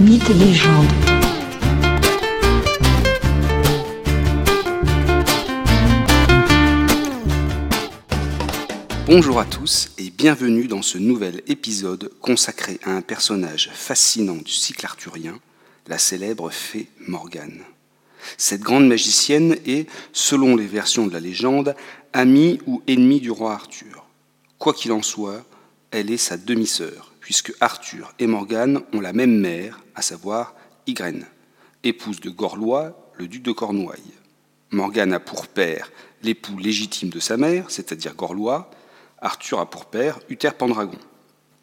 Mythes et légendes. Bonjour à tous et bienvenue dans ce nouvel épisode consacré à un personnage fascinant du cycle arthurien, la célèbre fée Morgane. Cette grande magicienne est, selon les versions de la légende, amie ou ennemie du roi Arthur. Quoi qu'il en soit, elle est sa demi-sœur, puisque Arthur et Morgane ont la même mère, à savoir Ygraine, épouse de Gorlois, le duc de Cornouailles. Morgane a pour père l'époux légitime de sa mère, c'est-à-dire Gorlois, Arthur a pour père Uther Pendragon.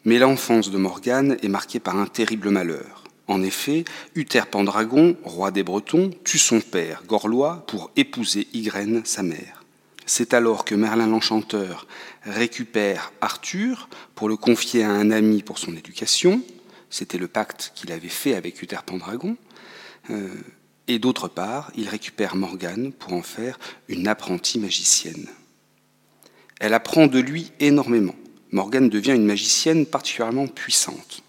Mais l'enfance de Morgane est marquée par un terrible malheur. En effet, Uther Pendragon, roi des Bretons, tue son père, Gorlois, pour épouser Ygraine, sa mère. C'est alors que Merlin l'Enchanteur récupère Arthur pour le confier à un ami pour son éducation. C'était le pacte qu'il avait fait avec Uther Pendragon. Euh, et d'autre part, il récupère Morgane pour en faire une apprentie magicienne. Elle apprend de lui énormément. Morgane devient une magicienne particulièrement puissante.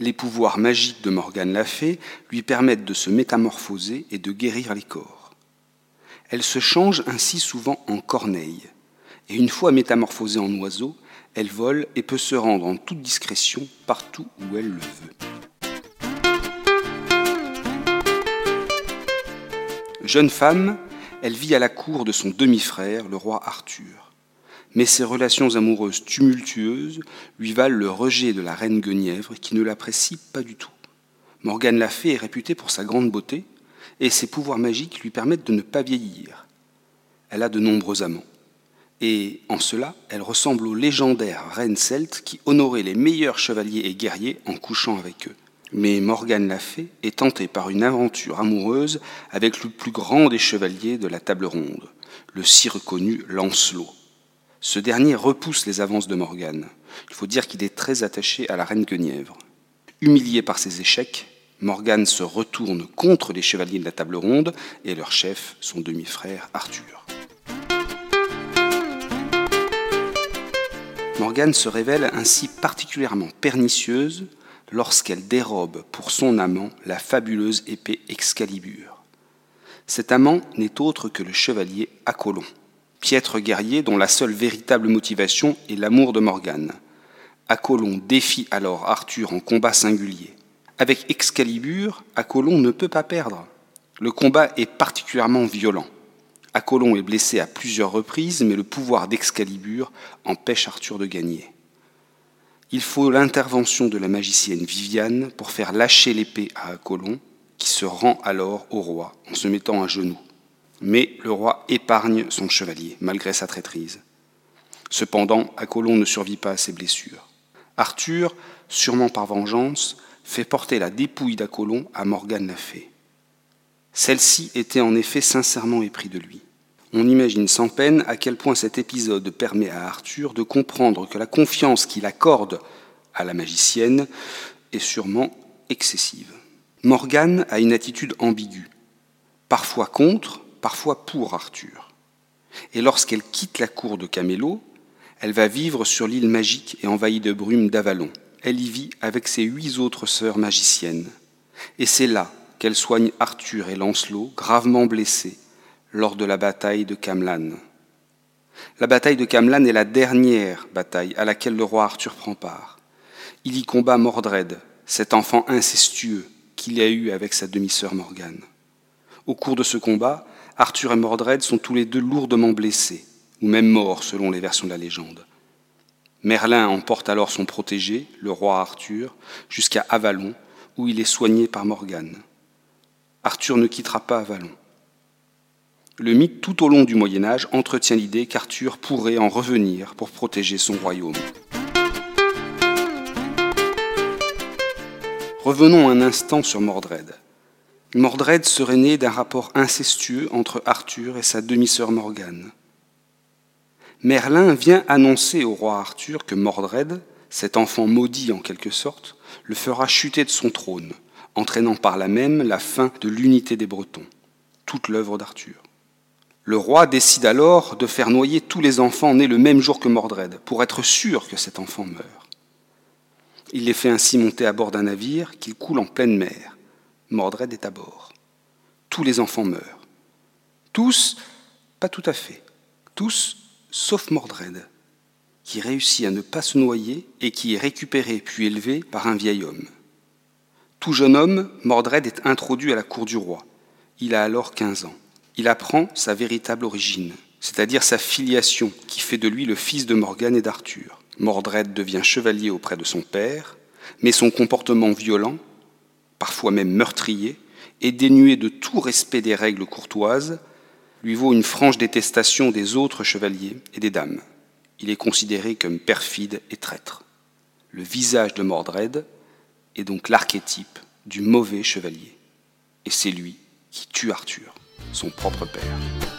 Les pouvoirs magiques de Morgane la Fée lui permettent de se métamorphoser et de guérir les corps. Elle se change ainsi souvent en corneille, et une fois métamorphosée en oiseau, elle vole et peut se rendre en toute discrétion partout où elle le veut. Jeune femme, elle vit à la cour de son demi-frère, le roi Arthur mais ses relations amoureuses tumultueuses lui valent le rejet de la reine Guenièvre qui ne l'apprécie pas du tout. Morgane la Fée est réputée pour sa grande beauté et ses pouvoirs magiques lui permettent de ne pas vieillir. Elle a de nombreux amants. Et en cela, elle ressemble aux légendaires reines celtes qui honoraient les meilleurs chevaliers et guerriers en couchant avec eux. Mais Morgane la Fée est tentée par une aventure amoureuse avec le plus grand des chevaliers de la table ronde, le si reconnu Lancelot. Ce dernier repousse les avances de Morgane. Il faut dire qu'il est très attaché à la reine Guenièvre. Humilié par ses échecs, Morgane se retourne contre les chevaliers de la table ronde et leur chef, son demi-frère Arthur. Morgane se révèle ainsi particulièrement pernicieuse lorsqu'elle dérobe pour son amant la fabuleuse épée Excalibur. Cet amant n'est autre que le chevalier Apollon piètre guerrier dont la seule véritable motivation est l'amour de Morgane. Apollon défie alors Arthur en combat singulier. Avec Excalibur, Apollon ne peut pas perdre. Le combat est particulièrement violent. Apollon est blessé à plusieurs reprises, mais le pouvoir d'Excalibur empêche Arthur de gagner. Il faut l'intervention de la magicienne Viviane pour faire lâcher l'épée à Apollon, qui se rend alors au roi en se mettant à genoux. Mais le roi épargne son chevalier, malgré sa traîtrise. Cependant, Apollon ne survit pas à ses blessures. Arthur, sûrement par vengeance, fait porter la dépouille d'Apollon à Morgane la Fée. Celle-ci était en effet sincèrement épris de lui. On imagine sans peine à quel point cet épisode permet à Arthur de comprendre que la confiance qu'il accorde à la magicienne est sûrement excessive. Morgane a une attitude ambiguë, parfois contre, parfois pour Arthur. Et lorsqu'elle quitte la cour de Camélo, elle va vivre sur l'île magique et envahie de brume d'Avalon. Elle y vit avec ses huit autres sœurs magiciennes. Et c'est là qu'elle soigne Arthur et Lancelot, gravement blessés, lors de la bataille de Camlan. La bataille de Camlan est la dernière bataille à laquelle le roi Arthur prend part. Il y combat Mordred, cet enfant incestueux qu'il a eu avec sa demi-sœur Morgane. Au cours de ce combat, Arthur et Mordred sont tous les deux lourdement blessés, ou même morts selon les versions de la légende. Merlin emporte alors son protégé, le roi Arthur, jusqu'à Avalon, où il est soigné par Morgane. Arthur ne quittera pas Avalon. Le mythe tout au long du Moyen Âge entretient l'idée qu'Arthur pourrait en revenir pour protéger son royaume. Revenons un instant sur Mordred. Mordred serait né d'un rapport incestueux entre Arthur et sa demi-sœur Morgane. Merlin vient annoncer au roi Arthur que Mordred, cet enfant maudit en quelque sorte, le fera chuter de son trône, entraînant par là même la fin de l'unité des Bretons, toute l'œuvre d'Arthur. Le roi décide alors de faire noyer tous les enfants nés le même jour que Mordred, pour être sûr que cet enfant meurt. Il les fait ainsi monter à bord d'un navire qu'il coule en pleine mer. Mordred est à bord. Tous les enfants meurent. Tous, pas tout à fait. Tous, sauf Mordred, qui réussit à ne pas se noyer et qui est récupéré puis élevé par un vieil homme. Tout jeune homme, Mordred est introduit à la cour du roi. Il a alors 15 ans. Il apprend sa véritable origine, c'est-à-dire sa filiation qui fait de lui le fils de Morgane et d'Arthur. Mordred devient chevalier auprès de son père, mais son comportement violent, parfois même meurtrier, et dénué de tout respect des règles courtoises, lui vaut une franche détestation des autres chevaliers et des dames. Il est considéré comme perfide et traître. Le visage de Mordred est donc l'archétype du mauvais chevalier. Et c'est lui qui tue Arthur, son propre père.